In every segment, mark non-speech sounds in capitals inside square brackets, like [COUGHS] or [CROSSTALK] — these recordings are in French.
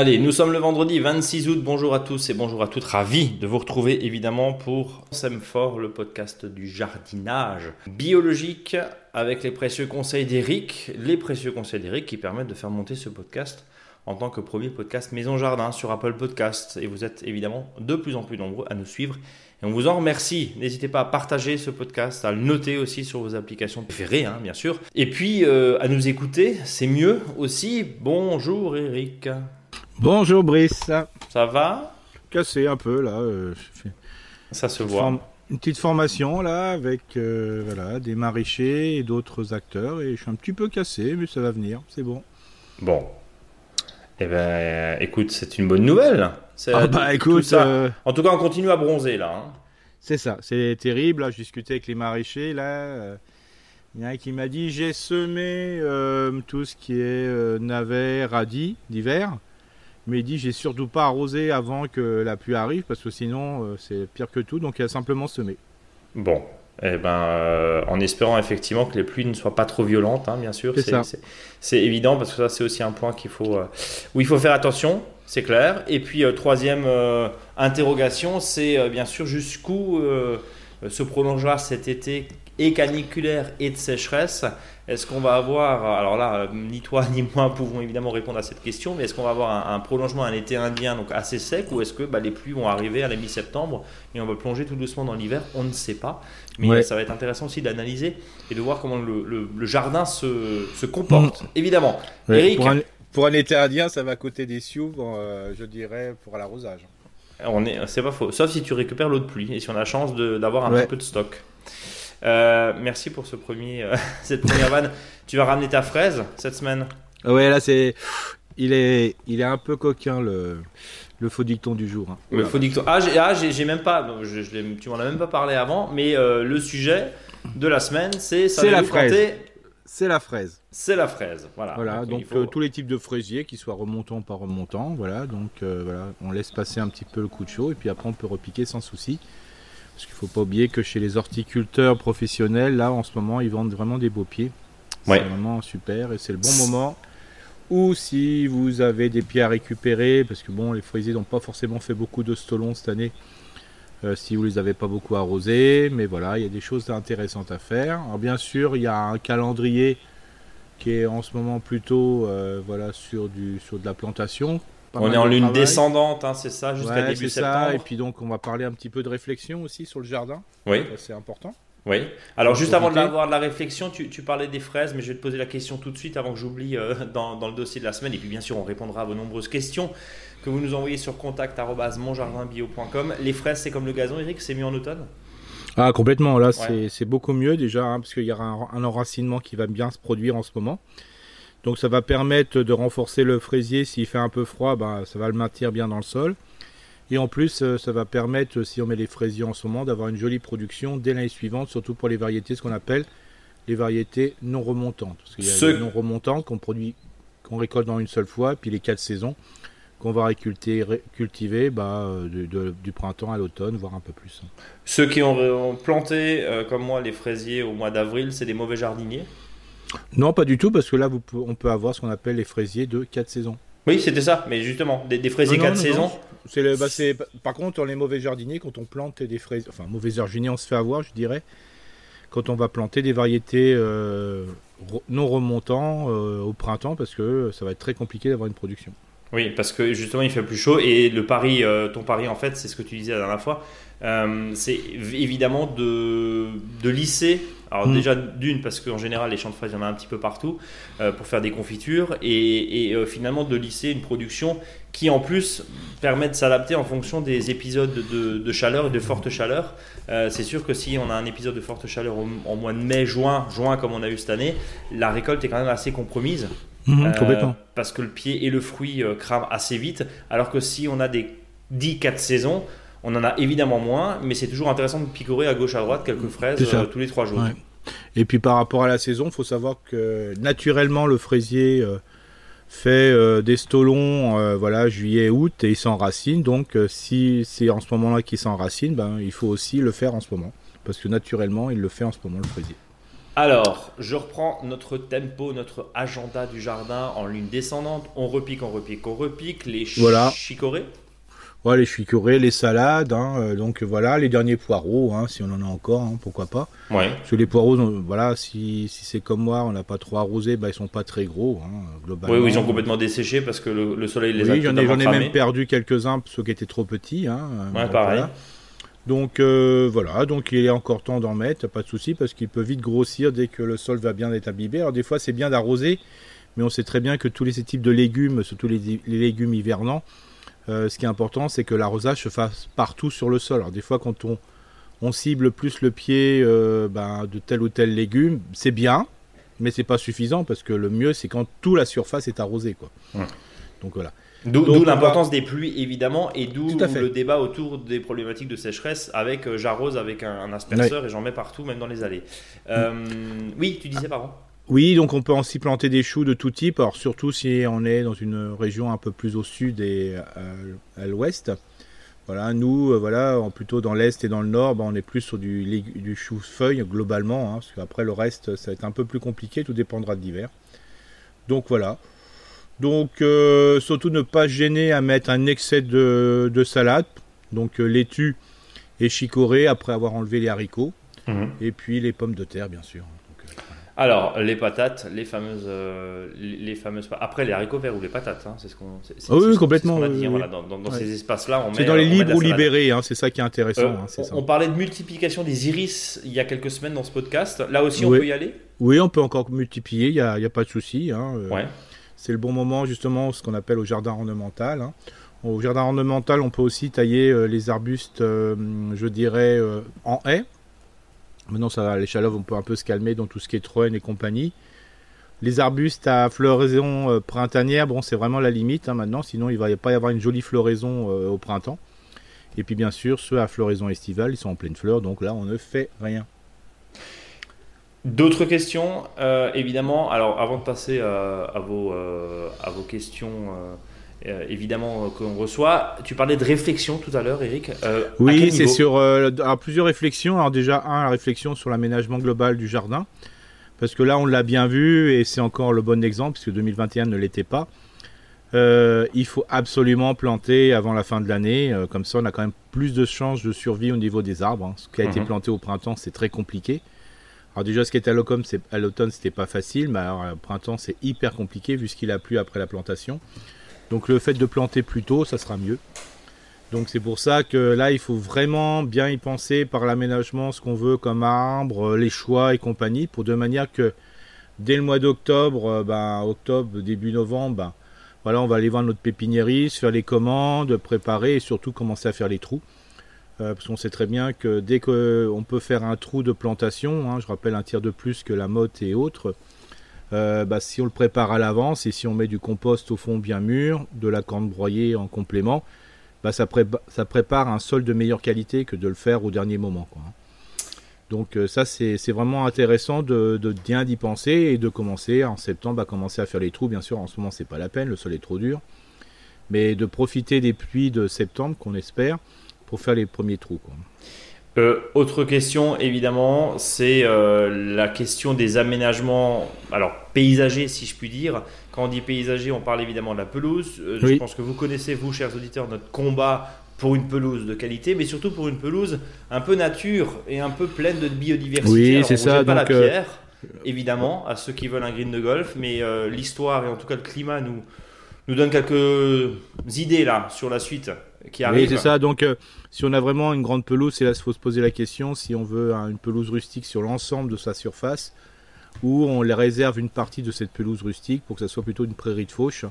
Allez, nous sommes le vendredi 26 août. Bonjour à tous et bonjour à toutes. Ravi de vous retrouver évidemment pour Semfort, le podcast du jardinage biologique avec les précieux conseils d'Eric. Les précieux conseils d'Eric qui permettent de faire monter ce podcast en tant que premier podcast Maison Jardin sur Apple Podcast. Et vous êtes évidemment de plus en plus nombreux à nous suivre. Et on vous en remercie. N'hésitez pas à partager ce podcast, à le noter aussi sur vos applications préférées, hein, bien sûr. Et puis euh, à nous écouter, c'est mieux aussi. Bonjour Eric. Bonjour Brice. Ça va Cassé un peu là. Euh, Ça se voit. Une petite formation là avec euh, voilà, des maraîchers et d'autres acteurs et je suis un petit peu cassé mais ça va venir, c'est bon. Bon. Eh ben écoute, c'est une bonne nouvelle. Ah bah écoute, euh, en tout cas on continue à bronzer là. Hein. C'est ça, c'est terrible. Là, je discutais avec les maraîchers là. Il y en a un qui m'a dit j'ai semé tout ce qui est navet, radis d'hiver mais il dit j'ai surtout pas arrosé avant que la pluie arrive parce que sinon euh, c'est pire que tout donc il a simplement semé. Bon, eh ben, euh, en espérant effectivement que les pluies ne soient pas trop violentes, hein, bien sûr. C'est évident parce que ça c'est aussi un point qu'il faut, euh, où il faut faire attention, c'est clair. Et puis troisième interrogation, c'est bien sûr jusqu'où se prolongera cet été et caniculaire et de sécheresse. Est-ce qu'on va avoir, alors là, ni toi ni moi [LAUGHS] pouvons évidemment répondre à cette question, mais est-ce qu'on va avoir un, prolongement, un été indien donc assez sec, ou est-ce que bah, les pluies vont arriver à la mi-septembre et on va plonger tout doucement dans l'hiver On ne sait pas. Mais ça va être intéressant aussi d'analyser et de voir comment le, jardin se, se comporte. Mm. Évidemment. Eric, pour, un, été indien, ça va coûter des sioux, euh, je dirais, pour l'arrosage. On est, c'est pas faux. Sauf si tu récupères l'eau de pluie et si on a la chance d'avoir un petit peu de stock. Euh, merci pour ce premier, euh, [LAUGHS] cette première vanne. Tu vas ramener ta fraise cette semaine? Ouais, là c'est, il est, il est un peu coquin le, le faux dicton du jour. Hein. Le faux dicton. Ah, j'ai, ah, même pas, je, je tu m'en as même pas parlé avant, mais euh, le sujet de la semaine, c'est c'est la fraise. C'est la fraise. C'est la fraise, voilà. Voilà, donc, tous les types de fraisiers, qui soient remontants ou pas remontants, voilà. Donc voilà, on laisse passer un petit peu le coup de chaud et puis après on peut repiquer sans souci. Parce qu'il ne faut pas oublier que chez les horticulteurs professionnels, là en ce moment, ils vendent vraiment des beaux pieds. C'est vraiment super et c'est le bon moment. Ou si vous avez des pieds à récupérer, parce que bon, les fraisiers n'ont pas forcément fait beaucoup de stolons cette année, euh, si vous les avez pas beaucoup arrosés, mais voilà, il y a des choses intéressantes à faire. Alors bien sûr, il y a un calendrier qui est en ce moment plutôt euh, voilà sur du sur de la plantation on est en lune descendante, hein, c'est ça, jusqu'à début septembre. Et puis donc, on va parler un petit peu de réflexion aussi sur le jardin. Oui. C'est important. Oui. Alors, juste avant d'avoir de la réflexion, tu, parlais des fraises, mais je vais te poser la question tout de suite avant que j'oublie euh, dans, le dossier de la semaine. Et puis, bien sûr, on répondra à vos nombreuses questions que vous nous envoyez sur contact.monjardinbio.com. Les fraises, c'est comme le gazon, Eric, c'est mieux en automne? Ah, complètement. Là, c'est beaucoup mieux déjà, hein, parce qu'il y aura un enracinement qui va bien se produire en ce moment. Donc ça va permettre de renforcer le fraisier. S'il fait un peu froid, bah, ça va le maintenir bien dans le sol. Et en plus, euh, ça va permettre, si on met les fraisiers en ce moment, d'avoir une jolie production dès l'année suivante, surtout pour les variétés, ce qu'on appelle les variétés non remontantes. Parce qu'il y a les non remontantes qu'on produit, qu'on récolte dans une seule fois, puis les quatre saisons qu'on va cultiver bah, euh, du printemps à l'automne, voire un peu plus. Ceux qui ont planté, euh, comme moi, les fraisiers au mois d'avril, c'est des mauvais jardiniers non, pas du tout, parce que là, on peut avoir ce qu'on appelle les fraisiers de 4 saisons. Oui, c'était ça, mais justement, des, fraisiers 4 saisons. Bah, par contre, les mauvais jardiniers, quand on plante des fraisiers, enfin, mauvais jardiniers, on se fait avoir, je dirais, quand on va planter des variétés euh, non remontants euh, au printemps, parce que ça va être très compliqué d'avoir une production. Oui, parce que justement, il fait plus chaud, et le pari, euh, ton pari, en fait, c'est ce que tu disais la dernière fois, c'est évidemment de, de lisser alors mm. déjà d'une parce qu'en général les champs de fraises il y en a un petit peu partout euh, pour faire des confitures et, euh, finalement de lisser une production qui en plus permet de s'adapter en fonction des épisodes de, chaleur et de forte chaleur. Euh, c'est sûr que si on a un épisode de forte chaleur en mois de mai, juin, juin comme on a eu cette année, la récolte est quand même assez compromise. Mm, complètement. Parce que le pied et le fruit crament assez vite, alors que si on a des 10-4 saisons, on en a évidemment moins, mais c'est toujours intéressant de picorer à gauche à droite quelques fraises euh, tous les trois jours. Et puis par rapport à la saison, il faut savoir que naturellement le fraisier euh, fait euh, des stolons voilà juillet août et il s'enracine. Donc si c'est en ce moment-là qu'il s'enracine, ben il faut aussi le faire en ce moment parce que naturellement il le fait en ce moment le fraisier. Alors, je reprends notre tempo, notre agenda du jardin en ligne descendante. On repique, on repique, on repique. Les voilà. chicorées Ouais, les chicorées, les salades, hein, euh, donc voilà, les derniers poireaux, hein, si on en a encore, hein, pourquoi pas. Ouais. Parce que les poireaux, voilà, si, si c'est comme moi, on n'a pas trop arrosé, bah, ils sont pas très gros, globalement. Oui, oui, ils ont complètement desséché parce que le, soleil les a Oui, j'en ai, ai, même perdu quelques-uns, ceux qui étaient trop petits. ouais, pareil. Donc euh, voilà, donc il est encore temps d'en mettre, pas de souci, parce qu'il peut vite grossir dès que le sol va bien être imbibé. Alors des fois, c'est bien d'arroser, mais on sait très bien que tous les types de légumes, surtout les légumes hivernants, ce qui est important, c'est que l'arrosage se fasse partout sur le sol. Alors des fois, quand on, on cible plus le pied euh, ben, de tel ou tel légume, c'est bien, mais c'est pas suffisant parce que le mieux, c'est quand toute la surface est arrosée, quoi. Donc voilà. D'où l'importance des pluies évidemment et d'où le débat autour des problématiques de sécheresse avec euh, j'arrose avec un, asperceur et j'en mets partout même dans les allées. oui, tu disais pardon. Oui, donc on peut aussi planter des choux de tout type, alors surtout si on est dans une région un peu plus au sud et à, l'ouest. Voilà, nous, euh, voilà, plutôt dans l'est et dans le nord, bah, on est plus sur du, du chou-feuille globalement, hein, parce qu'après le reste, ça va être un peu plus compliqué, tout dépendra de l'hiver. Donc voilà. Donc euh, surtout ne pas gêner à mettre un excès de, salade, donc euh, laitue et chicorée après avoir enlevé les haricots, mhm. et puis les pommes de terre bien sûr. Alors, les patates, les fameuses, euh, les fameuses. Après, les haricots verts ou les patates, hein, c'est ce qu'on. Ah oui, complètement. On a dit, voilà, dans, ces espaces-là, on C'est dans les libres ou libérés, hein, c'est ça qui est intéressant. Euh, hein, on, parlait de multiplication des iris il y a quelques semaines dans ce podcast. Là aussi, on peut y aller? Oui, on peut encore multiplier, il n'y a, a, pas de souci. Euh, ouais. C'est le bon moment, justement, ce qu'on appelle au jardin ornemental. Au jardin ornemental, on peut aussi tailler les arbustes, je dirais, en haie. Maintenant, ça, les chaleurs vont un peu se calmer dans tout ce qui est troène et compagnie. Les arbustes à floraison euh, printanière, bon, c'est vraiment la limite hein, maintenant, sinon il ne va pas y avoir une jolie floraison euh, au printemps. Et puis bien sûr, ceux à floraison estivale, ils sont en pleine fleur, donc là, on ne fait rien. D'autres questions, euh, évidemment. Alors, avant de passer à vos questions euh, évidemment euh, qu'on reçoit. Tu parlais de réflexion tout à l'heure, Eric. Euh, oui, c'est sur plusieurs réflexions. Alors déjà, un, la réflexion sur l'aménagement global du jardin, parce que là, on l'a bien vu et c'est encore le bon exemple, puisque 2021 ne l'était pas. il faut absolument planter avant la fin de l'année, comme ça on a quand même plus de chances de survie au niveau des arbres. Hein. Ce qui a été mhm. planté au printemps, c'est très compliqué. Alors déjà, ce qui était à l'automne, c'était pas facile, mais alors, au printemps, c'est hyper compliqué vu ce qu'il a plu après la plantation. Donc le fait de planter plus tôt, ça sera mieux. Donc c'est pour ça que là, il faut vraiment bien y penser par l'aménagement, ce qu'on veut comme arbre, les choix et compagnie, pour de manière que dès le mois d'octobre, euh, ben, octobre, début novembre, ben, voilà, on va aller voir notre pépiniériste, faire les commandes, préparer et surtout commencer à faire les trous. Euh, parce qu'on sait très bien que dès qu'on peut faire un trou de plantation, hein, je rappelle un tiers de plus que la motte et autres, euh, bah, si on le prépare à l'avance et si on met du compost au fond bien mûr, de la corne broyée en complément, bah, ça, prépare un sol de meilleure qualité que de le faire au dernier moment. Donc euh, ça c'est vraiment intéressant de, bien d'y penser et de commencer en septembre à commencer à faire les trous. Bien sûr en ce moment c'est pas la peine, le sol est trop dur. Mais de profiter des pluies de septembre qu'on espère pour faire les premiers trous. Euh, autre question, évidemment, c'est euh, la question des aménagements, alors paysagers, si je puis dire. Quand on dit paysager, on parle évidemment de la pelouse. Euh, je pense que vous connaissez, vous, chers auditeurs, notre combat pour une pelouse de qualité, mais surtout pour une pelouse un peu nature et un peu pleine de biodiversité. Oui, c'est ça. Pas la pierre, évidemment, à ceux qui veulent un green de golf, mais l'histoire et en tout cas le climat nous, nous donne quelques idées là sur la suite Oui, c'est ça. Donc, si on a vraiment une grande pelouse, c'est là qu'il faut se poser la question si on veut une pelouse rustique sur l'ensemble de sa surface ou on les réserve une partie de cette pelouse rustique pour que ça soit plutôt une prairie de fauche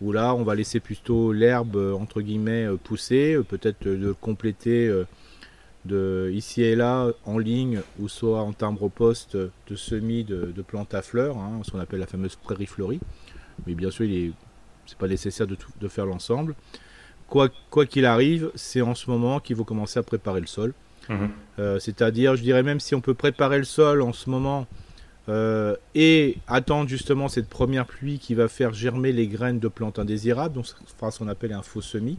où là on va laisser plutôt l'herbe entre guillemets euh, pousser, euh, peut-être de compléter euh, de ici et là en ligne ou soit en timbre poste de semis de, plantes à fleurs, hein, ce qu'on appelle la fameuse prairie fleurie. Mais bien sûr, il n'est c'est pas nécessaire de faire l'ensemble quoi qu'il arrive, c'est en ce moment qu'il faut commencer à préparer le sol. Mhm. Euh, c'est-à-dire, je dirais même si on peut préparer le sol en ce moment euh, et attendre justement cette première pluie qui va faire germer les graines de plantes indésirables, donc ce qu'on appelle un faux semis,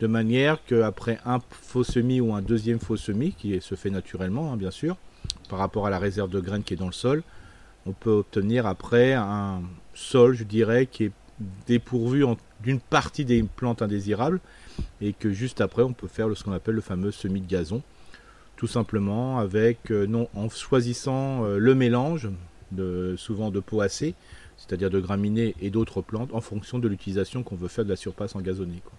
de manière qu'après un faux semis ou un deuxième faux semis, qui se fait naturellement hein, bien sûr, par rapport à la réserve de graines qui est dans le sol, on peut obtenir après un sol, je dirais, qui est dépourvu d'une partie des plantes indésirables et que juste après on peut faire ce qu'on appelle le fameux semis de gazon tout simplement avec euh, non en choisissant euh, le mélange de souvent de poacées c'est-à-dire de graminées et d'autres plantes en fonction de l'utilisation qu'on veut faire de la surface engazonnée quoi.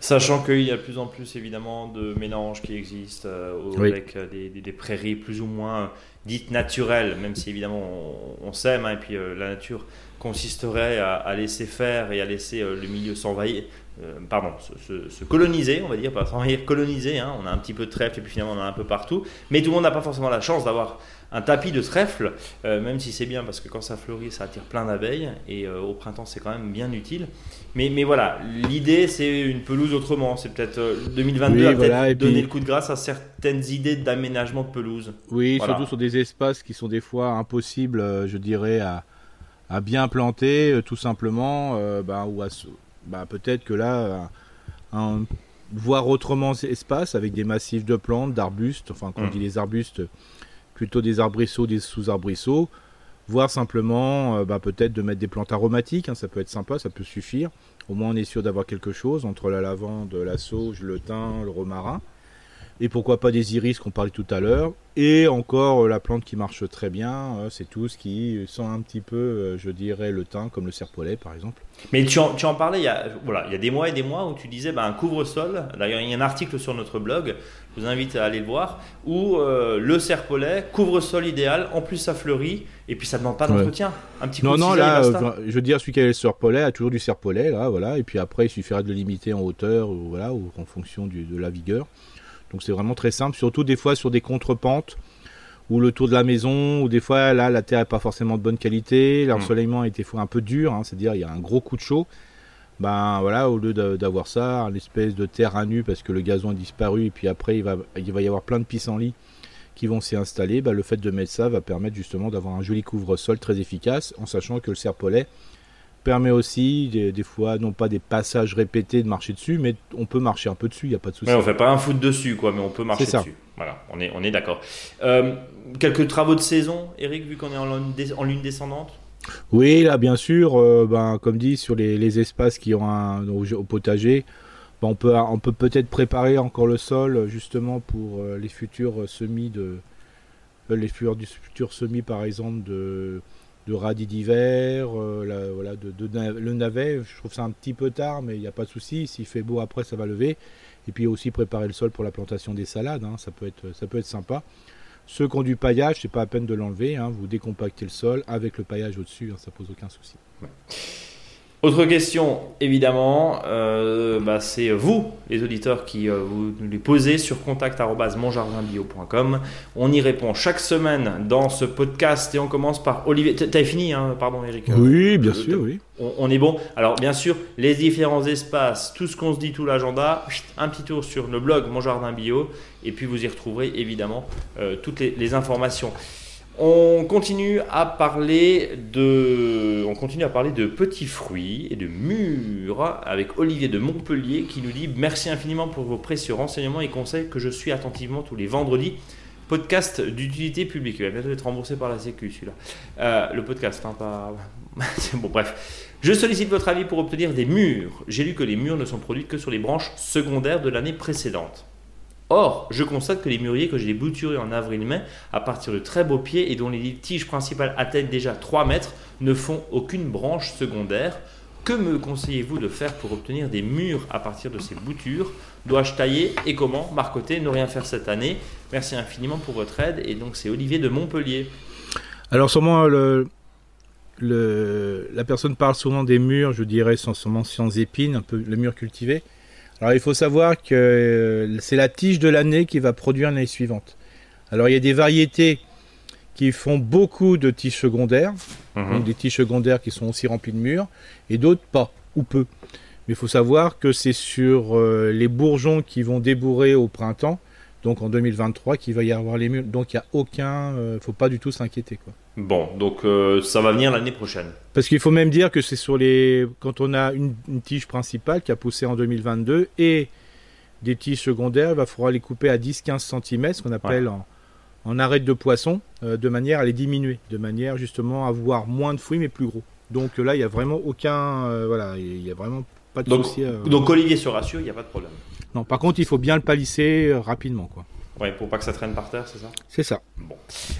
Sachant qu'il y a de plus en plus évidemment de mélanges qui existent euh, avec des, prairies plus ou moins dites naturelles, même si évidemment on, s'aime, hein, et puis la nature consisterait à, laisser faire et à laisser le milieu s'envahir, euh, pardon, se, coloniser, on va dire, pas s'envahir, coloniser. Hein. On a un petit peu de trèfle et puis finalement on en a un peu partout. Mais tout le monde n'a pas forcément la chance d'avoir un tapis de trèfle, euh, même si c'est bien parce que quand ça fleurit, ça attire plein d'abeilles et euh, au printemps c'est quand même bien utile. Mais, mais voilà, l'idée c'est une pelouse autrement. C'est peut-être 2022 oui, donner le coup de grâce à certaines idées d'aménagement de pelouse. Oui, surtout sur des espaces qui sont des fois impossibles, je dirais, à, à bien planter, tout simplement, bah, ou à bah, peut-être que là, un, voir autrement cet espace avec des massifs de plantes, d'arbustes, enfin quand on mm. dit les arbustes, plutôt des arbrisseaux, des sous-arbrisseaux, voir simplement euh, bah, peut-être de mettre des plantes aromatiques, hein, ça peut être sympa, ça peut suffire. Au moins on est sûr d'avoir quelque chose entre la lavande, la sauge, le thym, le romarin et pourquoi pas des iris qu'on parlait tout à l'heure, et encore euh, la plante qui marche très bien, euh, c'est tout ce qui sent un petit peu, euh, je dirais, le thym, comme le serpolet par exemple. Mais tu en, tu en parlais il y, a, voilà, il y a des mois et des mois où tu disais bah, un couvre-sol, d'ailleurs il y a un article sur notre blog, je vous invite à aller le voir, où le serpolet, couvre-sol idéal, en plus ça fleurit, et puis ça ne demande pas d'entretien. Un petit non, non, là, je veux dire, celui qui a le serpolet a toujours du serpolet, là, voilà, et puis après il suffirait de le limiter en hauteur, ou, voilà, ou en fonction du, de la vigueur. Donc c'est vraiment très simple, surtout des fois sur des contrepentes ou le tour de la maison, ou des fois là la terre est pas forcément de bonne qualité, l'ensoleillement des fois un peu dur, hein, c'est-à-dire il y a un gros coup de chaud. Ben voilà, au lieu d'avoir ça, l'espèce de terre à nu parce que le gazon a disparu et puis après il va, il va y avoir plein de pissenlits qui vont s'y installer, ben, le fait de mettre ça va permettre justement d'avoir un joli couvre-sol très efficace en sachant que le serpolet permet aussi des, fois non pas des passages répétés de marcher dessus, mais on peut marcher un peu dessus, il n'y a pas de souci. on fait pas un foot dessus, quoi, mais on peut marcher dessus. Voilà, on est, on est d'accord. Euh, quelques travaux de saison, Eric, vu qu'on est en lune, descendante? Oui, là, bien sûr, euh, ben, comme dit, sur les, espaces qui ont un, au, potager, ben, on peut on peut peut-être préparer encore le sol justement pour euh, les futurs semis de les futurs semis par exemple de de radis d'hiver, euh, voilà, le navet, je trouve ça un petit peu tard, mais il n'y a pas de souci. S'il fait beau après, ça va lever. Et puis aussi préparer le sol pour la plantation des salades, hein, ça, peut être, ça peut être sympa. Ceux qui ont du paillage, c'est pas à peine de l'enlever. Hein, vous décompactez le sol avec le paillage au-dessus, hein, ça pose aucun souci. Autre question, évidemment, euh, bah, c'est vous, les auditeurs, qui euh, vous les posez sur contact.monjardinbio.com. On y répond chaque semaine dans ce podcast et on commence par Olivier. T'as fini, hein, pardon, Eric Oui, bien sûr, oui. On, est bon. Alors, bien sûr, les différents espaces, tout ce qu'on se dit, tout l'agenda, un petit tour sur le blog Mon Jardin Bio et puis vous y retrouverez évidemment euh, toutes les informations. On continue à parler de, petits fruits et de mûres avec Olivier de Montpellier qui nous dit merci infiniment pour vos précieux renseignements et conseils que je suis attentivement tous les vendredis. Podcast d'utilité publique. Il va bientôt être remboursé par la Sécu celui-là. Euh, le podcast, hein, pas. [LAUGHS] bon, bref. Je sollicite votre avis pour obtenir des mûres. J'ai lu que les mûres ne sont produites que sur les branches secondaires de l'année précédente. Or, je constate que les mûriers que j'ai bouturés en avril-mai, à partir de très beaux pieds et dont les tiges principales atteignent déjà 3 mètres, ne font aucune branche secondaire. Que me conseillez-vous de faire pour obtenir des murs à partir de ces boutures? Dois-je tailler? Et comment Marcoter, ne rien faire cette année Merci infiniment pour votre aide. Et donc, c'est Olivier de Montpellier. Alors, sûrement, la personne parle souvent des murs, je dirais, sans, sans épines, un peu le mur cultivé. Alors il faut savoir que euh, c'est la tige de l'année qui va produire l'année suivante. Alors il y a des variétés qui font beaucoup de tiges secondaires, mhm. donc des tiges secondaires qui sont aussi remplies de murs, et d'autres pas, ou peu. Mais il faut savoir que c'est sur euh, les bourgeons qui vont débourrer au printemps, donc en 2023, qu'il va y avoir les murs. Donc il n'y a aucun, euh, faut pas du tout s'inquiéter quoi. Bon, donc euh, ça va venir l'année prochaine. Parce qu'il faut même dire que c'est sur les. Quand on a une, tige principale qui a poussé en 2022 et des tiges secondaires, il va falloir les couper à 10-15 cm, ce qu'on appelle en arête de poisson de manière à les diminuer, de manière justement à avoir moins de fruits mais plus gros. Donc là, il n'y a vraiment aucun. voilà, il n'y a vraiment pas de donc, souci. donc Olivier se rassure, il n'y a pas de problème. Non, par contre, il faut bien le palisser rapidement. quoi. Ouais, pour pas que ça traîne par terre, c'est ça? C'est ça. Bon.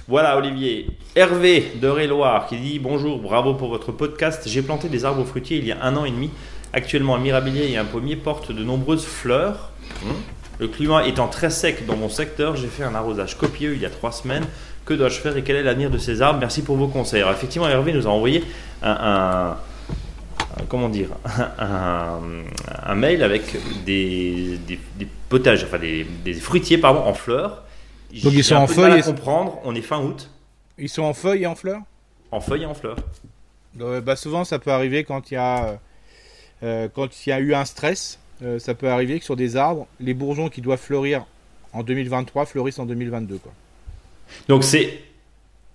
Voilà, Olivier. Hervé de Réloir qui dit Bonjour, bravo pour votre podcast. J'ai planté des arbres fruitiers il y a un an et demi. Actuellement, un mirabilier et un pommier portent de nombreuses fleurs. Hum. Le climat étant très sec dans mon secteur, j'ai fait un arrosage copieux il y a trois semaines. Que dois-je faire et quel est l'avenir de ces arbres? Merci pour vos conseils. Alors, effectivement, Hervé nous a envoyé un comment dire, un, mail avec des, potages, enfin des, fruitiers pardon, en fleurs. Donc ils sont en feuilles. à comprendre, on est fin août. Ils sont en feuilles et en fleurs? En feuilles et en fleurs. Euh, bah souvent ça peut arriver quand il y a euh, quand il y a eu un stress, euh, ça peut arriver que sur des arbres, les bourgeons qui doivent fleurir en 2023 fleurissent en 2022 quoi. Donc c'est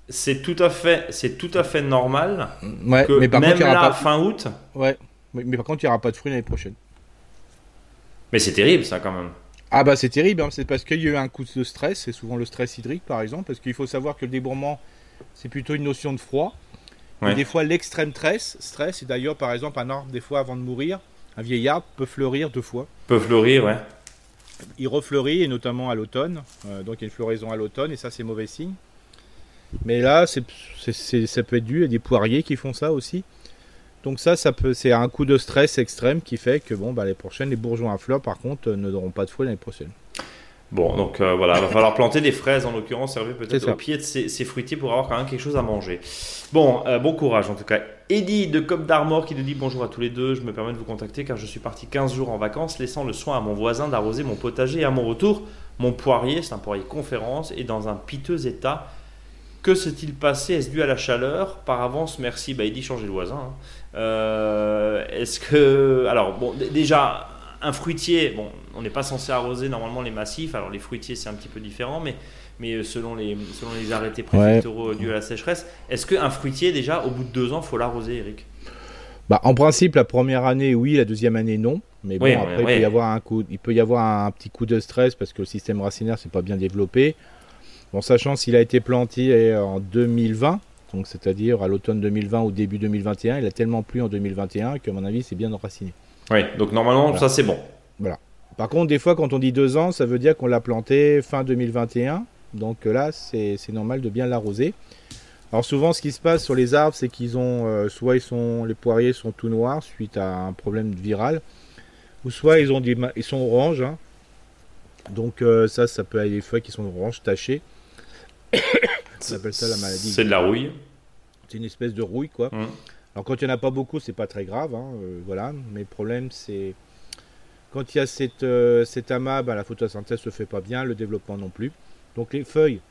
c'est tout à fait, c'est tout à fait normal ouais, que mais par même contre, là, pas... fin août. Ouais, mais, par contre, il n'y aura pas de fruits l'année prochaine. Mais c'est terrible, ça, quand même. Ah bah c'est terrible, hein. c'est parce qu'il y a eu un coup de stress, c'est souvent le stress hydrique par exemple, parce qu'il faut savoir que le débourrement, c'est plutôt une notion de froid. Et des fois l'extrême stress, stress, et d'ailleurs par exemple un arbre, des fois avant de mourir, un vieil arbre peut fleurir deux fois. Peut fleurir, ouais. Il refleurit, et notamment à l'automne, euh, donc il y a une floraison à l'automne, et ça c'est mauvais signe. Mais là, c'est, ça peut être dû à des poiriers qui font ça aussi. Donc ça, ça peut, c'est un coup de stress extrême qui fait que bon, bah, les prochaines, les bourgeons à fleurs, par contre, ne n'auront pas de fruits l'année prochaine. Bon, donc euh, voilà, il va falloir planter des fraises en l'occurrence, servir peut-être au pied de ces, fruitiers pour avoir quand même quelque chose à manger. Bon, euh, bon courage en tout cas. Eddie de Cop d'Armor qui nous dit bonjour à tous les deux, je me permets de vous contacter car je suis parti 15 jours en vacances, laissant le soin à mon voisin d'arroser mon potager et à mon retour, mon poirier, c'est un poirier conférence, est dans un piteux état que s'est-il passé? Est-ce dû à la chaleur? Par avance, merci. Bah, il dit changer le voisin. Hein. Euh, est-ce que. Alors, bon, déjà, un fruitier, bon, on n'est pas censé arroser normalement les massifs. Alors, les fruitiers, c'est un petit peu différent, mais, mais euh, selon, les, selon les arrêtés préfectoraux dus à la sécheresse, est-ce qu'un fruitier, déjà, au bout de deux ans, faut l'arroser, Eric? Bah, En principe, la première année, oui, la deuxième année, non. Mais bon, après, Il, peut y avoir un coup, il peut y avoir un petit coup de stress parce que le système racinaire, c'est pas bien développé. Bon, sachant s'il a été planté en 2020, donc c'est-à-dire à, l'automne 2020 ou début 2021, il a tellement plu en 2021 que, à mon avis, c'est bien enraciné. Oui, donc normalement, ça c'est bon. Voilà. Par contre, des fois, quand on dit deux ans, ça veut dire qu'on l'a planté fin 2021. Donc là, c'est normal de bien l'arroser. Alors souvent, ce qui se passe sur les arbres, c'est qu'ils ont, euh, soit ils sont, les poiriers sont tout noirs suite à un problème viral, ou soit ils ont des, ils sont oranges. Hein. Donc euh, ça, ça peut aller des feuilles qui sont oranges tachées. [COUGHS] On appelle ça la maladie. C'est de la rouille. C'est une espèce de rouille, quoi. Hum. Alors quand il n'y en a pas beaucoup, c'est pas très grave, hein, euh, voilà. Mais le problème, c'est quand il y a cette, euh, cet amas, ben, la photosynthèse se fait pas bien, le développement non plus. Donc les feuilles,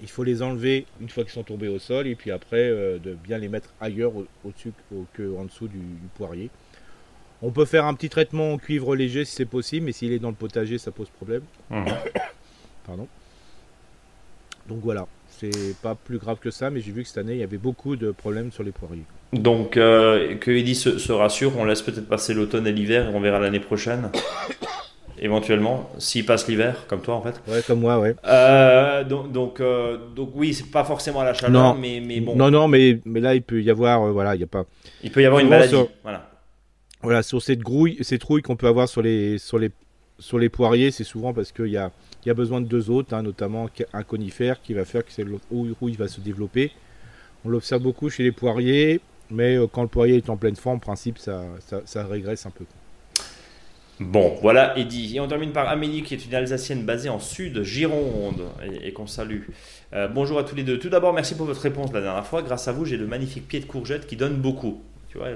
il faut les enlever une fois qu'ils sont tombés au sol, et puis après euh, de bien les mettre ailleurs au-dessus qu'en dessous du, poirier. On peut faire un petit traitement en cuivre léger si c'est possible, mais s'il est dans le potager, ça pose problème. Hum. [COUGHS] Pardon. Donc voilà, c'est pas plus grave que ça, mais j'ai vu que cette année, il y avait beaucoup de problèmes sur les poiriers. Donc, euh, que Eddy se, rassure, on laisse peut-être passer l'automne et l'hiver et on verra l'année prochaine. [COUGHS] éventuellement, s'il passe l'hiver, comme toi en fait. Ouais, comme moi, ouais. Euh, donc, donc, euh, donc, oui, c'est pas forcément à la chaleur, mais, mais bon. Non, non, mais, mais là, il peut y avoir, voilà, il y a pas. Il peut y avoir une maladie, voilà. Voilà, sur cette grouille, cette rouille qu'on peut avoir sur les, sur les, sur les poiriers, c'est souvent parce qu'il y a il y a besoin de deux autres, hein, notamment un conifère qui va faire que c'est où, il va se développer. On l'observe beaucoup chez les poiriers, mais euh, quand le poirier est en pleine forme, en principe, ça, ça, régresse un peu. Bon, voilà Eddy. Et on termine par Amélie, qui est une Alsacienne basée en Sud, Gironde, et, qu'on salue. Euh, bonjour à tous les deux. Tout d'abord, merci pour votre réponse la dernière fois. Grâce à vous, j'ai de magnifiques pieds de courgettes qui donnent beaucoup. Tu vois,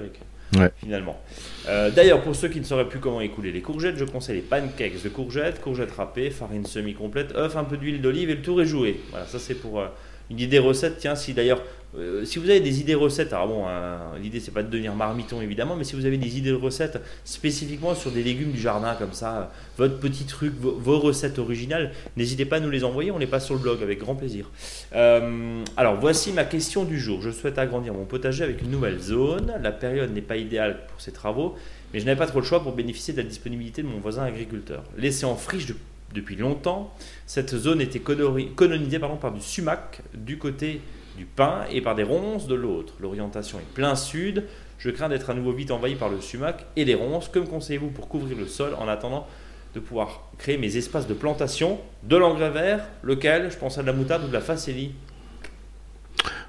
Eric finalement. Euh, d'ailleurs, pour ceux qui ne sauraient plus comment écouler les courgettes, je conseille les pancakes de courgettes, courgettes râpées, farine semi-complète, œuf, un peu d'huile d'olive et le tour est joué. Voilà, ça c'est pour euh, une idée recette. Tiens, si d'ailleurs euh, si vous avez des idées recettes, alors bon, hein, l'idée c'est pas de devenir marmiton évidemment, mais si vous avez des idées recettes spécifiquement sur des légumes du jardin comme ça, votre petit truc, vos, recettes originales, n'hésitez pas à nous les envoyer, on les passe sur le blog avec grand plaisir. Euh, alors voici ma question du jour. Je souhaite agrandir mon potager avec une nouvelle zone. La période n'est pas idéale pour ces travaux, mais je n'avais pas trop le choix pour bénéficier de la disponibilité de mon voisin agriculteur. Laissé en friche depuis longtemps. Cette zone était colonisée par du sumac du côté du pin et par des ronces de l'autre. L'orientation est plein sud. Je crains d'être à nouveau vite envahi par le sumac et les ronces. Que me conseillez-vous pour couvrir le sol en attendant de pouvoir créer mes espaces de plantation? De l'engrais vert, lequel? Je pense à de la moutarde ou de la facélie.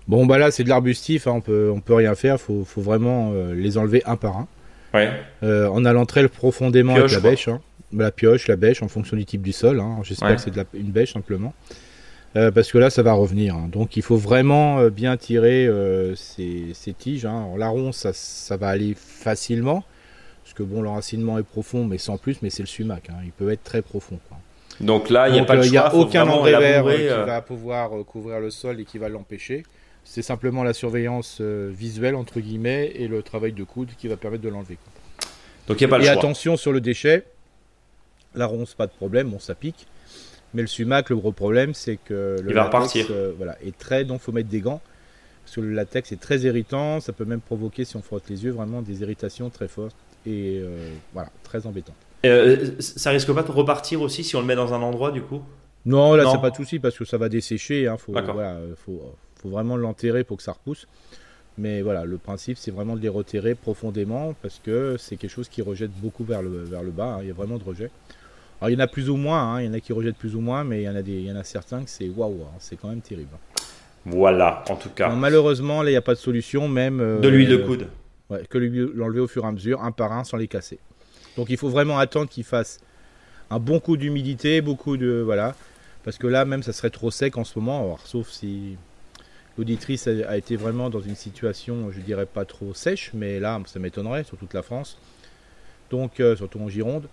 Bon, bah là, c'est de l'arbustif, hein, on peut, on peut rien faire, il faut, vraiment euh, les enlever un par un. Ouais. Euh, en allant très profondément avec la bêche. Hein. La pioche, la bêche, en fonction du type du sol. Hein. J'espère que c'est une bêche simplement. Euh, parce que là, ça va revenir. Donc, il faut vraiment bien tirer ces, tiges. La ronce, ça, va aller facilement. Parce que bon, l'enracinement est profond, mais sans plus. Mais c'est le sumac. Il peut être très profond. Donc là, il n'y a pas de Il a aucun engrais vert qui va pouvoir couvrir le sol et qui va l'empêcher. C'est simplement la surveillance euh, visuelle, entre guillemets, et le travail de coude qui va permettre de l'enlever. Donc il n'y a pas le et attention sur le déchet. La ronce, pas de problème, bon, ça pique. Mais le sumac, le gros problème, c'est que le il va latex euh, voilà, est très. Donc il faut mettre des gants. Parce que le latex est très irritant. Ça peut même provoquer, si on frotte les yeux, vraiment des irritations très fortes. Et euh, voilà, très embêtant. ça risque pas de repartir aussi si on le met dans un endroit, du coup? Non, là, c'est pas de souci parce que ça va dessécher. Hein, faut, voilà, faut, faut vraiment l'enterrer pour que ça repousse. Mais voilà, le principe, c'est vraiment de les retirer profondément parce que c'est quelque chose qui rejette beaucoup vers le, vers le bas. Hein. Il y a vraiment de rejet. Alors, il y en a plus ou moins, hein. il y en a qui rejettent plus ou moins, mais il y en a, des, il y en a certains que c'est waouh, hein. c'est quand même terrible. Voilà, en tout cas. malheureusement, là, il n'y a pas de solution, même. Euh, de l'huile de coude. Ouais, que l'enlever au fur et à mesure, un par un, sans les casser. Donc, il faut vraiment attendre qu'il fasse un bon coup d'humidité, beaucoup de. Voilà. Parce que là, même, ça serait trop sec en ce moment, sauf si L'auditrice a, été vraiment dans une situation, je dirais pas trop sèche, mais là, ça m'étonnerait sur toute la France, donc euh, surtout en Gironde.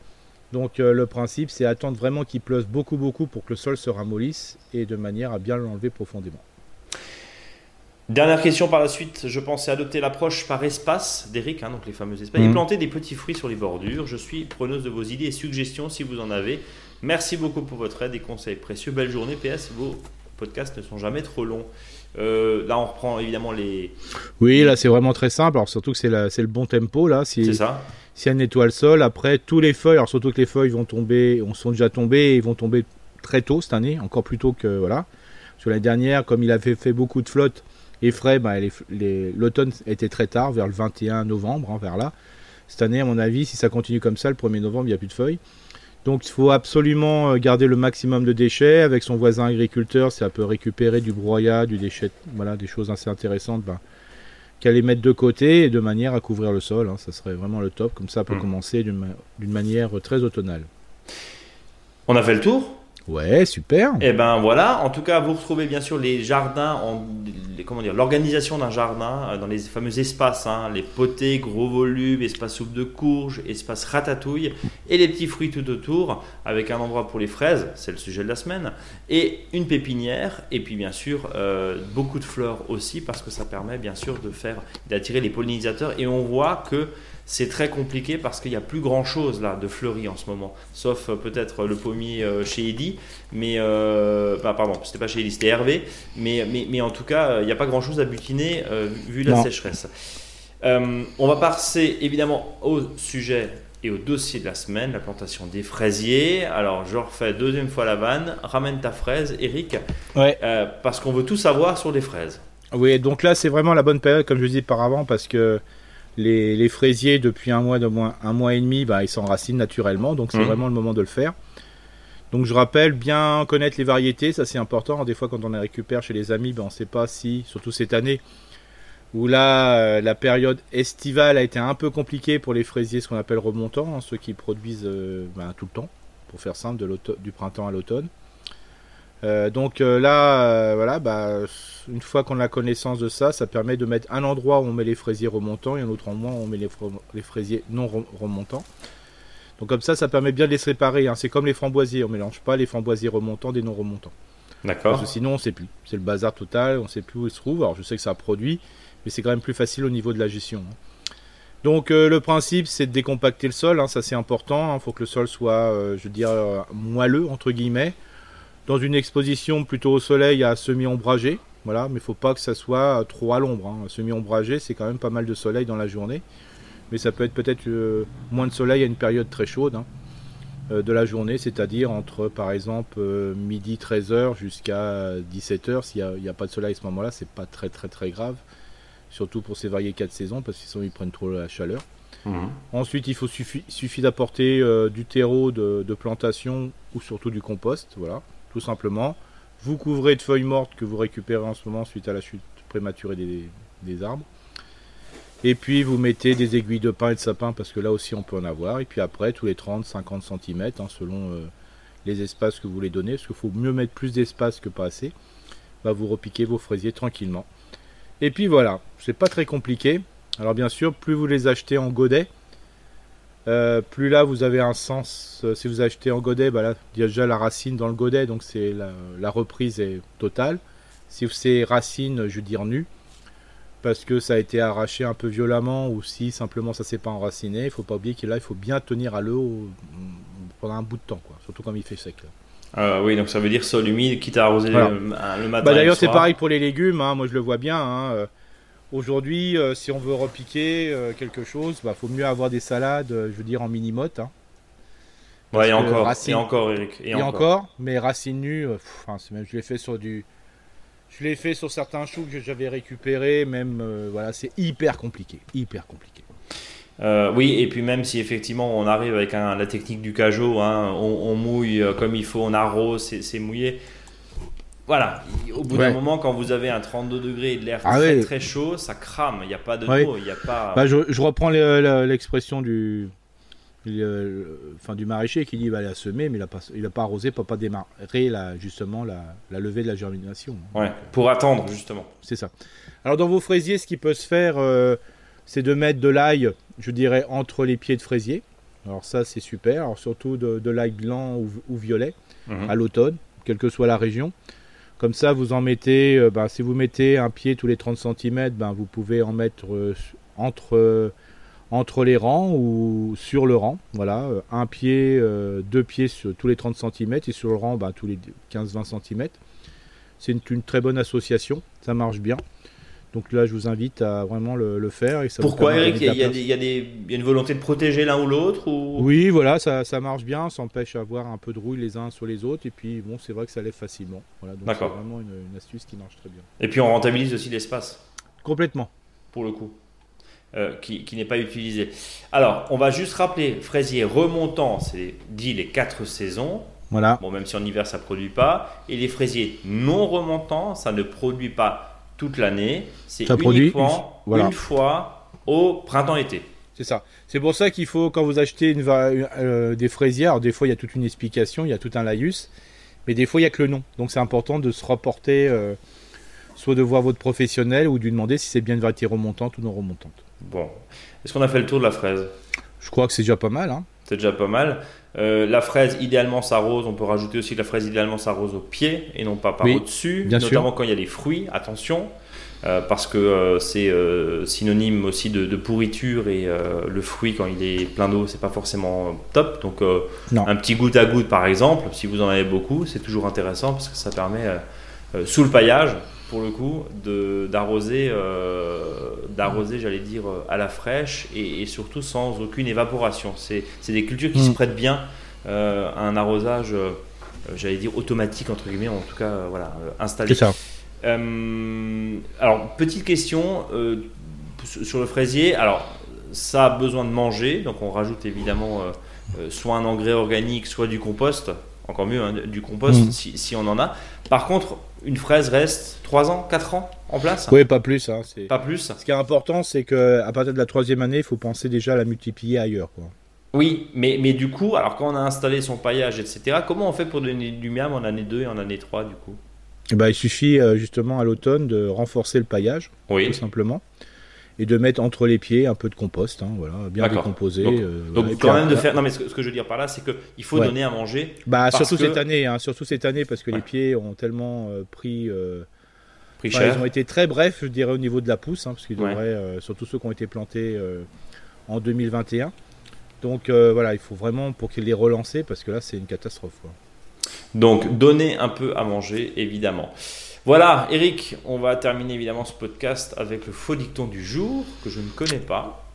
Donc euh, le principe, c'est attendre vraiment qu'il pleuve beaucoup, beaucoup pour que le sol se ramollisse et de manière à bien l'enlever profondément. Dernière question par la suite, je pensais adopter l'approche par espace d'Eric, hein, donc les fameux espaces, et mhm. planter des petits fruits sur les bordures. Je suis preneuse de vos idées et suggestions si vous en avez. Merci beaucoup pour votre aide et conseils précieux. Belle journée, PS, vos podcasts ne sont jamais trop longs. Euh, là, on reprend évidemment les. Oui, là, c'est vraiment très simple. Alors, surtout que c'est le bon tempo, là. C'est ça. Si un étoile sol, après, tous les feuilles, alors surtout que les feuilles vont tomber, on sont déjà tombées, et ils vont tomber très tôt cette année, encore plus tôt que. Voilà. Sur l'année dernière, comme il avait fait beaucoup de flotte et frais, bah, l'automne était très tard, vers le 21 novembre, hein, vers là. Cette année, à mon avis, si ça continue comme ça, le 1er novembre, il n'y a plus de feuilles. Donc il faut absolument euh, garder le maximum de déchets. Avec son voisin agriculteur, ça peut récupérer du broyat, du déchet, voilà, des choses assez intéressantes ben, qu'à les mettre de côté et de manière à couvrir le sol. Hein. ça serait vraiment le top. Comme ça, peut mmh. commencer d'une manière très automnale. On a fait le tour? Ouais, super. Et eh ben voilà. En tout cas, vous retrouvez bien sûr les jardins, en, comment dire, l'organisation d'un jardin euh, dans les fameux espaces, hein, les potées, gros volume, espace soupe de courge, espace ratatouille, et les petits fruits tout autour, avec un endroit pour les fraises, c'est le sujet de la semaine, et une pépinière, et puis bien sûr euh, beaucoup de fleurs aussi, parce que ça permet bien sûr de faire d'attirer les pollinisateurs. Et on voit que c'est très compliqué parce qu'il n'y a plus grand chose là de fleuri en ce moment, sauf euh, peut-être le pommier euh, chez Eddy, mais euh, bah, pardon, c'était pas chez Eddy, c'était Hervé, mais, mais, mais, en tout cas, il n'y a pas grand chose à butiner vu la sécheresse. on va passer évidemment au sujet et au dossier de la semaine, la plantation des fraisiers. Alors, je refais deuxième fois la vanne. Ramène ta fraise, Eric. Ouais. parce qu'on veut tout savoir sur les fraises. Oui, donc là, c'est vraiment la bonne période, comme je disais par avant, parce que les, fraisiers, depuis un mois, de moins, un mois et demi, bah, ils s'enracinent naturellement, donc c'est mmh. vraiment le moment de le faire. Donc je rappelle, bien connaître les variétés, ça c'est important. Des fois quand on les récupère chez les amis, ben, on ne sait pas si, surtout cette année, où là euh, la période estivale a été un peu compliquée pour les fraisiers, ce qu'on appelle remontants, hein, ceux qui produisent euh, ben, tout le temps, pour faire simple, de du printemps à l'automne. Euh, donc euh, là, euh, voilà, bah, une fois qu'on a connaissance de ça, ça permet de mettre un endroit où on met les fraisiers remontants et un autre endroit où on met les, fraisiers non remontants. Donc comme ça, ça permet bien de les séparer. Hein. C'est comme les framboisiers, on mélange pas les framboisiers remontants des non remontants. D'accord. Parce que sinon, on sait plus. C'est le bazar total, on sait plus où ils se trouvent. Alors je sais que ça produit, mais c'est quand même plus facile au niveau de la gestion. Hein. Donc le principe, c'est de décompacter le sol. Hein. Ça c'est important. Il faut que le sol soit, je veux dire, moelleux entre guillemets dans une exposition plutôt au soleil à semi-ombragé. Voilà, mais il faut pas que ça soit trop à l'ombre. Hein. Semi-ombragé, c'est quand même pas mal de soleil dans la journée. Mais ça peut être peut-être euh, moins de soleil à une période très chaude. Hein. de la journée, c'est-à-dire entre par exemple midi 13h jusqu'à 17h. S'il n'y a, pas de soleil à ce moment-là, c'est pas très très très grave. Surtout pour ces variés 4 saisons, parce qu'ils ils prennent trop la chaleur. Mhm. Ensuite, il faut suffit d'apporter du terreau de, de, plantation ou surtout du compost, voilà, tout simplement. Vous couvrez de feuilles mortes que vous récupérez en ce moment suite à la chute prématurée des, arbres. Et puis vous mettez des aiguilles de pin et de sapin parce que là aussi on peut en avoir. Et puis après, tous les 30-50 cm, hein, selon euh, les espaces que vous voulez donner, parce qu'il faut mieux mettre plus d'espace que pas assez, bah, vous repiquez vos fraisiers tranquillement. Et puis voilà, c'est pas très compliqué. Alors bien sûr, plus vous les achetez en godet, euh, plus là vous avez un sens. Euh, si vous achetez en godet, bah là, il y a déjà la racine dans le godet, donc c'est la, reprise est totale. Si c'est racine, je veux dire nu, parce que ça a été arraché un peu violemment, ou si simplement ça s'est pas enraciné, il faut pas oublier que là il faut bien tenir à l'eau pendant un bout de temps, quoi. surtout comme il fait sec. Euh, oui, donc ça veut dire sol humide, quitte à arroser le, matin. Bah, D'ailleurs, c'est pareil pour les légumes. Hein. moi, je le vois bien. Hein. Aujourd'hui, euh, si on veut repiquer euh, quelque chose, il bah, faut mieux avoir des salades, euh, je veux dire, en mini-motte. Hein. Ouais, et encore, et encore, Eric. Et, encore. mais racines nues, même, je l'ai fait sur du. Je l'ai fait sur certains choux que j'avais récupérés, même, voilà, c'est hyper compliqué, hyper compliqué. oui, et puis même si effectivement on arrive avec la technique du cajot, hein, on, mouille comme il faut, on arrose, c'est mouillé voilà, au bout d'un moment, quand vous avez un 32 degrés et de l'air ah très, très chaud, ça crame. Il n'y a pas de il y a pas. Bah, je, reprends l'expression du, enfin, du maraîcher qui dit va semer, mais il n'a pas, il a pas arrosé pour pas démarrer la, justement la, levée de la germination. Ouais, pour attendre justement. C'est ça. Alors dans vos fraisiers, ce qui peut se faire, euh, c'est de mettre de l'ail, je dirais, entre les pieds de fraisier. Alors ça, c'est super. Alors surtout de, l'ail blanc ou, violet mhm. à l'automne, quelle que soit la région. Comme ça, vous en mettez, euh, ben, si vous mettez un pied tous les 30 cm, ben, vous pouvez en mettre euh, entre, euh, entre les rangs ou sur le rang. Voilà, un pied, deux pieds sur, tous les 30 cm et sur le rang ben, tous les 15-20 cm. C'est une, très bonne association, ça marche bien. Donc là, je vous invite à vraiment le, faire. Et Pourquoi, Eric? Il y, a, il, y a une volonté de protéger l'un ou l'autre ou... Oui, voilà, ça, ça marche bien. Ça empêche d'avoir un peu de rouille les uns sur les autres. Et puis, bon, c'est vrai que ça lève facilement. Voilà, donc c'est vraiment une, astuce qui marche très bien. Et puis, on rentabilise aussi l'espace. Complètement. Pour le coup. Euh, qui, qui n'est pas utilisé. Alors, on va juste rappeler, fraisier remontant, c'est dit les quatre saisons. Voilà. Bon, même si en hiver ça ne produit pas. Et les fraisiers non remontants, ça ne produit pas toute l'année. C'est uniquement une fois au printemps-été. C'est ça. C'est pour ça qu'il faut, quand vous achetez une, euh, des fraisières, des fois il y a toute une explication, il y a tout un laïus, mais des fois il n'y a que le nom. Donc c'est important de se reporter, euh, soit de voir votre professionnel ou de lui demander si c'est bien une variété remontante ou non remontante. Bon. Est-ce qu'on a fait le tour de la fraise? Je crois que c'est déjà pas mal. Hein. C'est déjà pas mal. Euh, la fraise, idéalement, s'arrose. On peut rajouter aussi que la fraise, idéalement, s'arrose au pied et non pas par au-dessus. Notamment quand il y a des fruits. Attention. Euh, parce que euh, c'est synonyme aussi de, pourriture et le fruit quand il est plein d'eau c'est pas forcément top donc un petit goutte à goutte par exemple si vous en avez beaucoup c'est toujours intéressant parce que ça permet sous le paillage pour le coup d'arroser d'arroser j'allais dire à la fraîche et, surtout sans aucune évaporation c'est des cultures qui se mm. prêtent bien à un arrosage j'allais dire automatique entre guillemets en tout cas voilà installé ça euh, alors, petite question euh, sur le fraisier. Alors, ça a besoin de manger, donc on rajoute évidemment euh, soit un engrais organique, soit du compost. Encore mieux, hein, du compost mm. si, on en a. Par contre, une fraise reste 3 ans, 4 ans en place Oui, pas plus. Hein, pas plus. Ce qui est important, c'est qu'à partir de la troisième année, il faut penser déjà à la multiplier ailleurs. Quoi. Oui, mais, mais du coup, alors quand on a installé son paillage, etc., comment on fait pour donner du miam en année 2 et en année 3 du coup? Eh ben, il suffit euh, justement à l'automne de renforcer le paillage, tout simplement, et de mettre entre les pieds un peu de compost, hein, voilà, bien décomposé. Donc, euh, quand même de faire. Non, mais ce que, je veux dire par là, c'est qu'il faut donner à manger. Bah, surtout cette année, hein, surtout cette année, parce que les pieds ont tellement euh, pris. pris cher. Ils ont été très brefs, je dirais, au niveau de la pousse, hein, parce qu'ils devraient, surtout ceux qui ont été plantés en 2021. Donc voilà, il faut vraiment pour qu'ils les relancent, parce que là, c'est une catastrophe. Quoi. Donc, donner un peu à manger, évidemment. Voilà, Eric, on va terminer évidemment ce podcast avec le faux dicton du jour que je ne connais pas.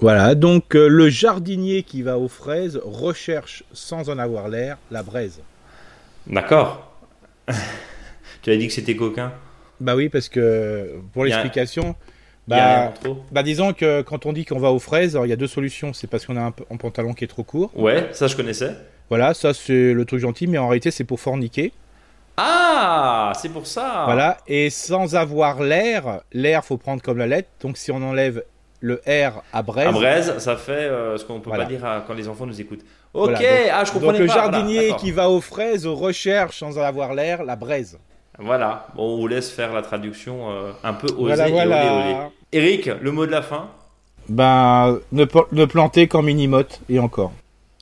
Voilà, donc euh, le jardinier qui va aux fraises recherche sans en avoir l'air la braise. D'accord. [LAUGHS] tu as dit que c'était coquin? Bah oui, parce que pour l'explication, bah, bah, disons que quand on dit qu'on va aux fraises, il y a deux solutions. C'est parce qu'on a un, un, pantalon qui est trop court. Ouais, ça je connaissais. Voilà, ça c'est le truc gentil, mais en réalité c'est pour forniquer. Ah, c'est pour ça. Voilà, et sans avoir l'air, l'air faut prendre comme la lettre. Donc si on enlève le R à braise. À braise, ça fait euh, ce qu'on peut pas dire quand les enfants nous écoutent. Ok, ah je comprenais donc, le jardinier qui va aux fraises, recherche sans avoir l'air, la braise. Voilà, bon, on vous laisse faire la traduction euh, un peu osée voilà, voilà. Eric, le mot de la fin? Ben, ne, ne planter qu'en minimote et encore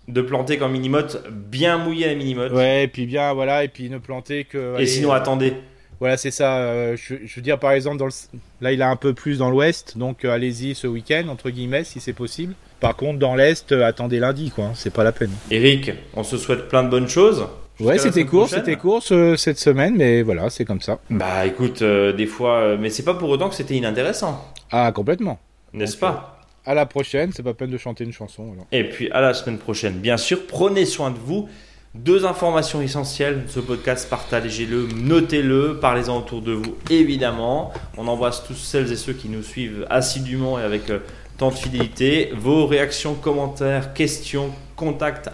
de planter comme minimote, bien mouillé la minimote. Ouais, et puis bien, voilà, et puis ne planter que. Et sinon, attendez. Voilà, c'est ça. Euh, je, veux dire, par exemple, dans le, là, il a un peu plus dans l'ouest, donc euh, allez-y ce week-end, entre guillemets, si c'est possible. Par contre, dans l'est, euh, attendez lundi, quoi. Hein, c'est pas la peine. Eric, on se souhaite plein de bonnes choses. Ouais, c'était court, c'était court cette semaine, mais voilà, c'est comme ça. Bah écoute, des fois, mais c'est pas pour autant que c'était inintéressant. Ah, complètement. N'est-ce pas? À la prochaine, c'est pas peine de chanter une chanson. Et puis à la semaine prochaine, bien sûr. Prenez soin de vous. Deux informations essentielles de ce podcast, partagez-le, notez-le, parlez-en autour de vous, évidemment. On embrasse tous celles et ceux qui nous suivent assidûment et avec euh, tant de fidélité. Vos réactions, commentaires, questions, contact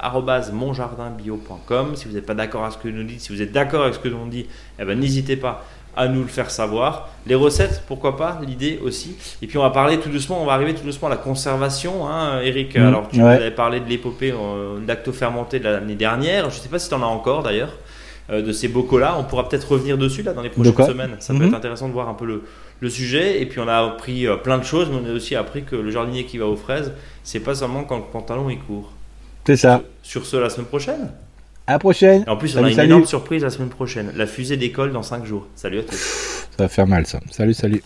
monjardinbio.com. Si vous n'êtes pas d'accord avec ce que nous dit, si vous êtes d'accord avec ce que nous dit, eh ben, n'hésitez pas à nous le faire savoir. Les recettes, pourquoi pas, l'idée aussi. Et puis on va parler tout doucement, on va arriver tout doucement à la conservation. Hein, Eric, mmh, alors tu avais parlé de l'épopée euh, fermenté de l'année dernière. Je ne sais pas si tu en as encore d'ailleurs, euh, de ces bocaux-là. On pourra peut-être revenir dessus là dans les prochaines semaines. Ça peut mmh. être intéressant de voir un peu le, le, sujet. Et puis on a appris euh, plein de choses, mais on a aussi appris que le jardinier qui va aux fraises, c'est pas seulement quand le pantalon est court. C'est ça. Sur, sur ce, la semaine prochaine? À la prochaine. en plus, on a une énorme surprise la semaine prochaine. La fusée d'école dans 5 jours. Salut à tous. Ça va faire mal ça. Salut, salut.